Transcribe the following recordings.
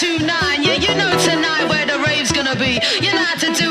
729. Yeah, you know tonight where the rave's gonna be. You know how to do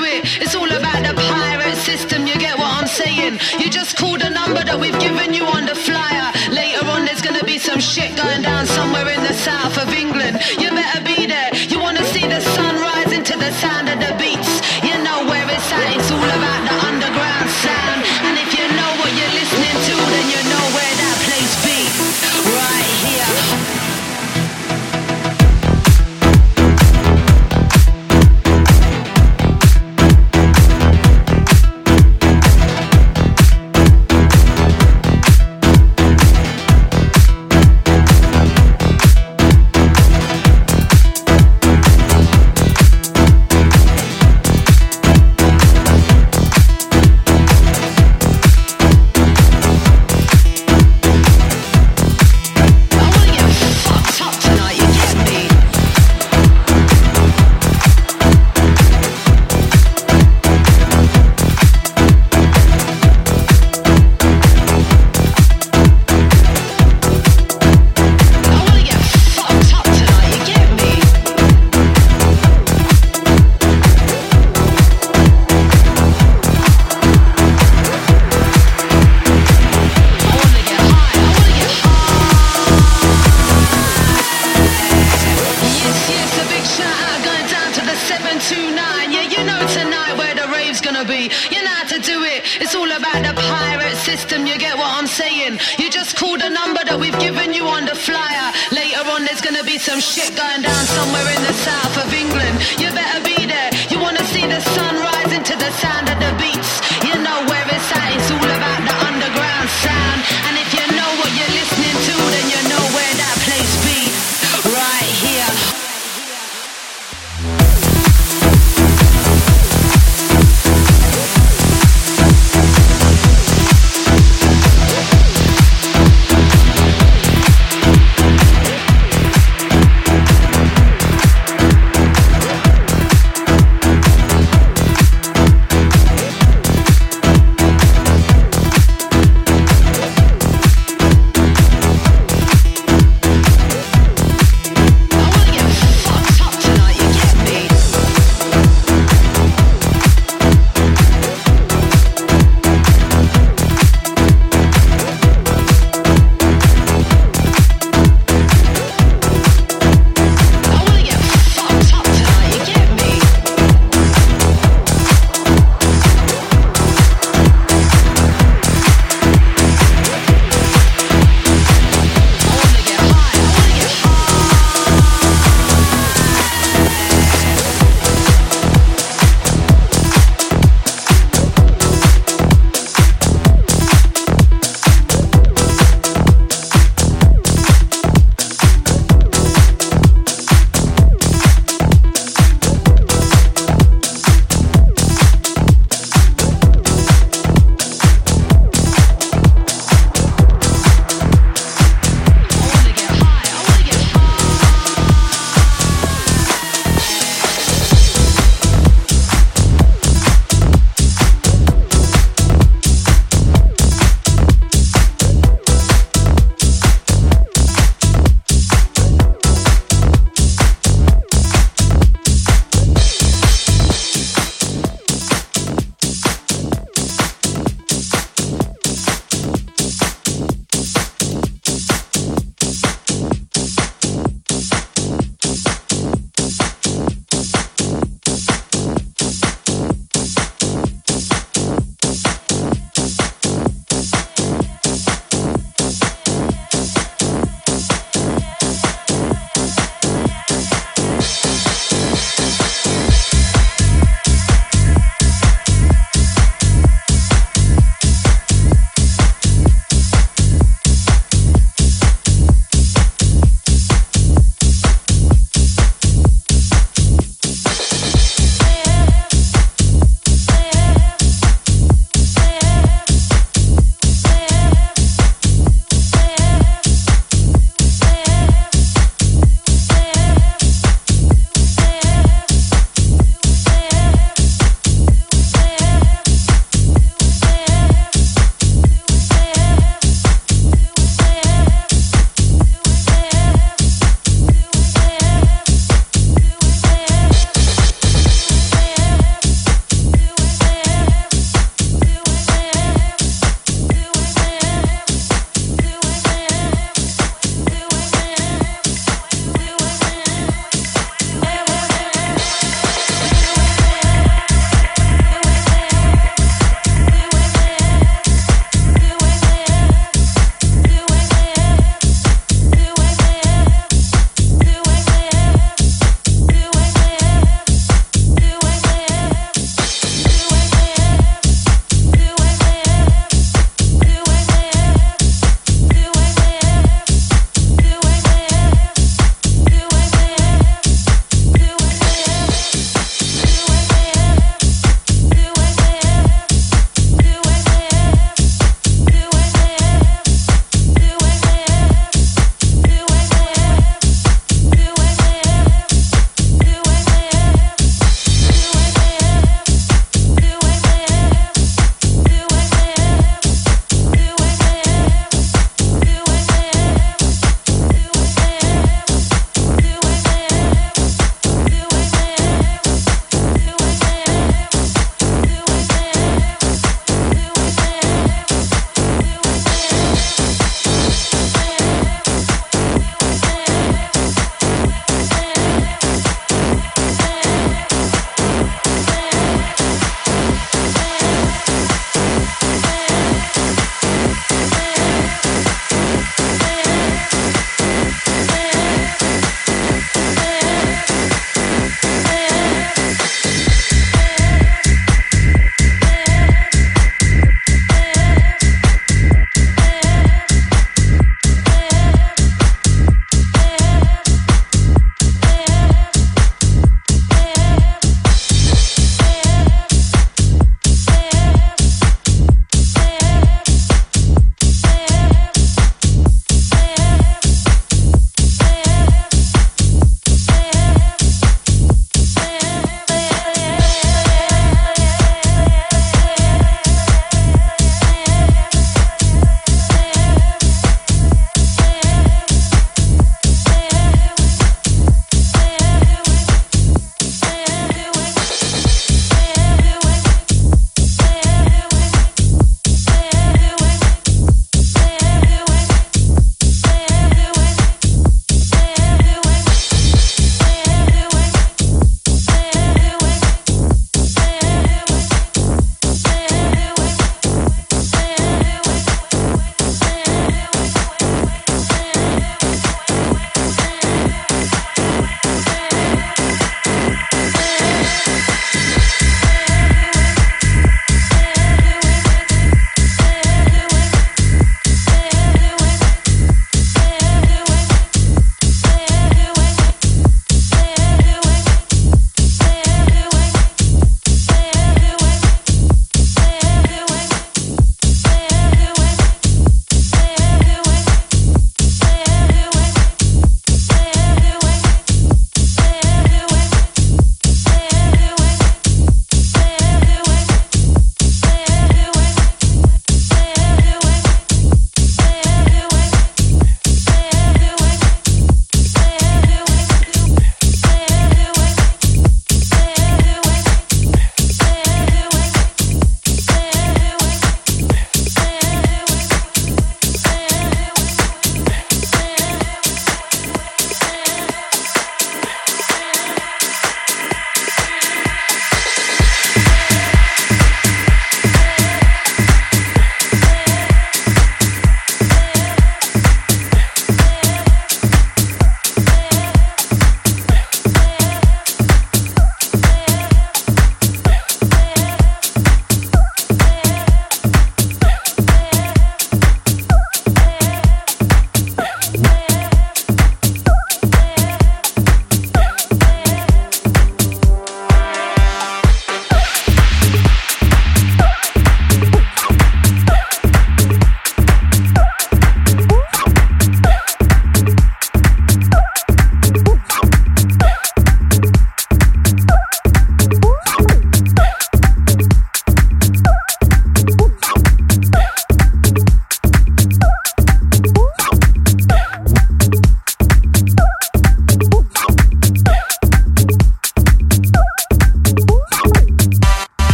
729. Yeah, you know tonight where the rave's gonna be. You know how to do it. It's all about the pirate system, you get what I'm saying? You just call the number that we've given you on the flyer. Later on, there's gonna be some shit going down somewhere in the south of England. You better be there. You wanna see the sun rise into the sound of the beats.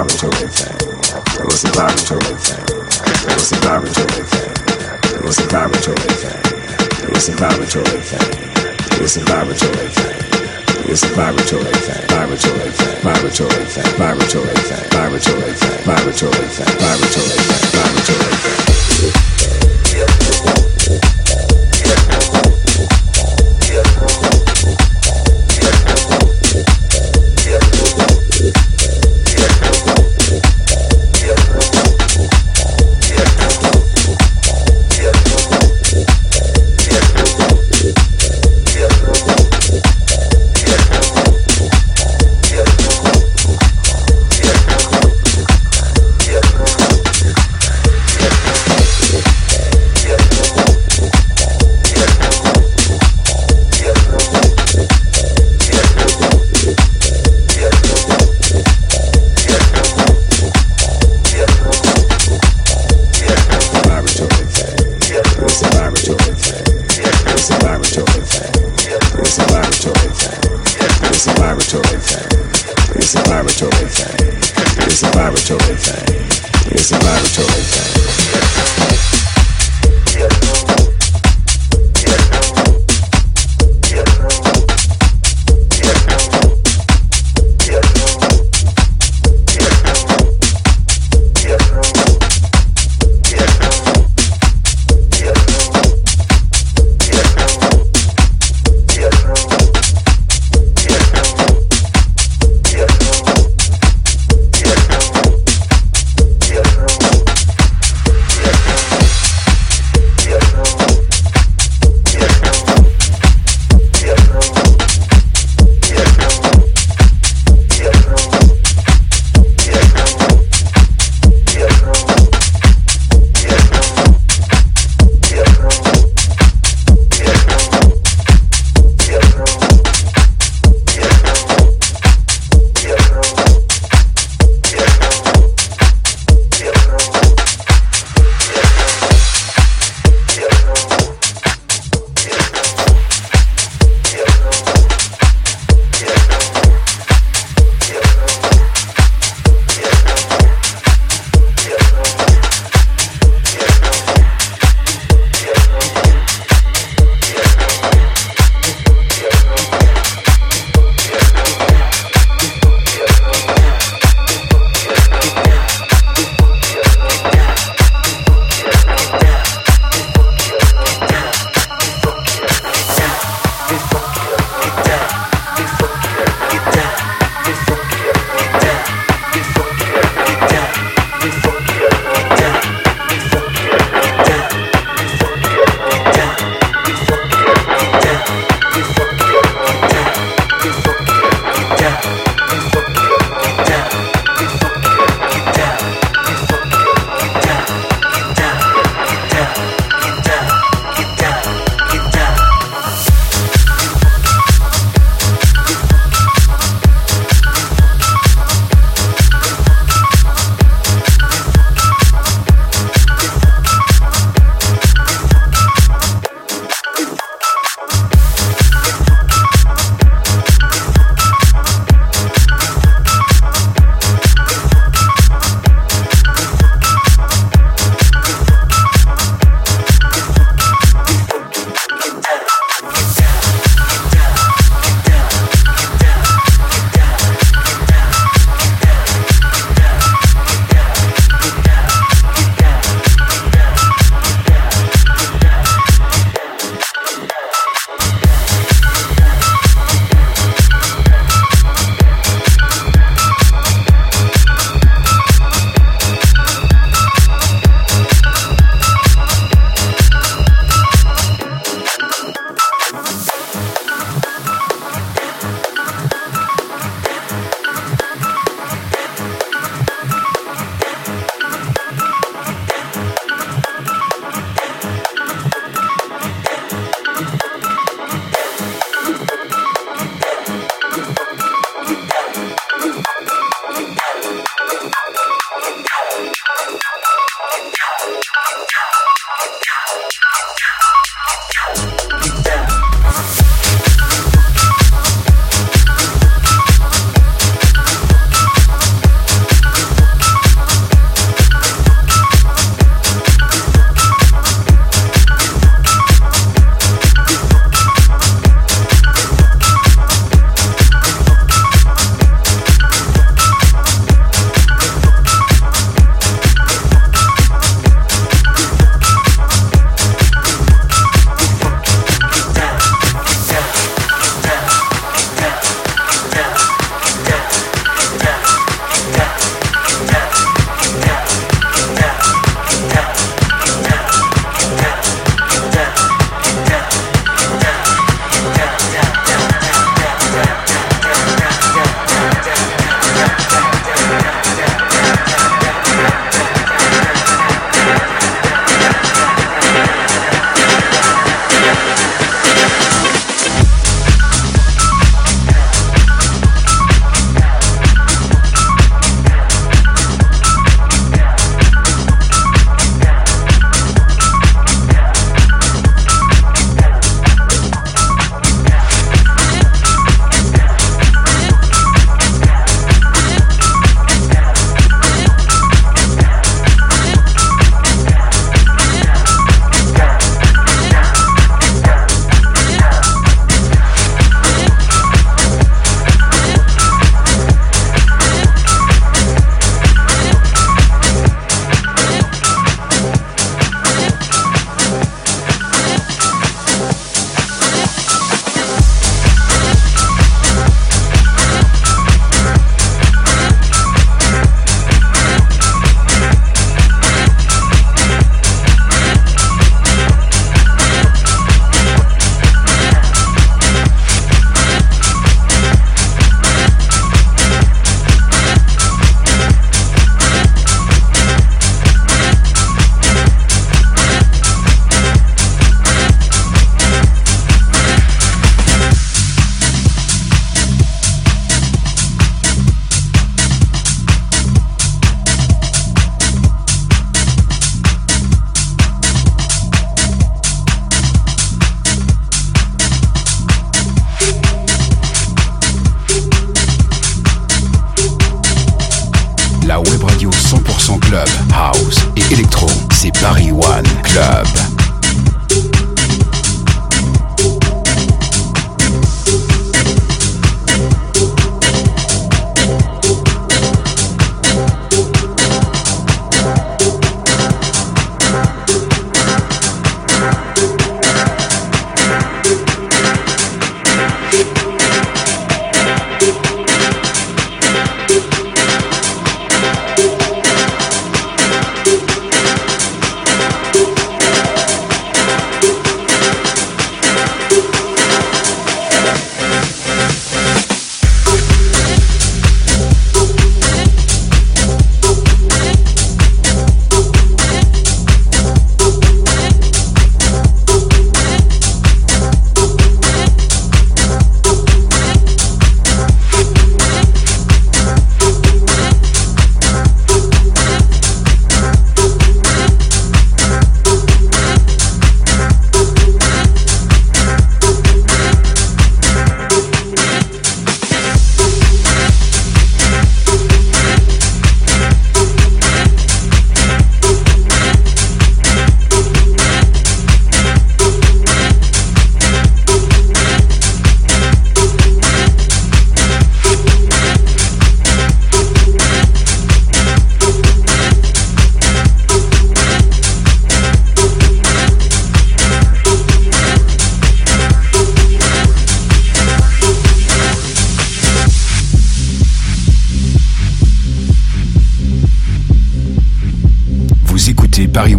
Vibratory thing. It's a vibratory thing. It's a vibratory thing. It's a vibratory thing. It's a vibratory thing. It's a vibratory thing. It's a vibratory thing, vibratory thing, vibratory thing, vibratory thing, vibratory thing, vibratory thing, vibratory thing, vibratory thing. It's a vibratory thing. It's a vibratory thing.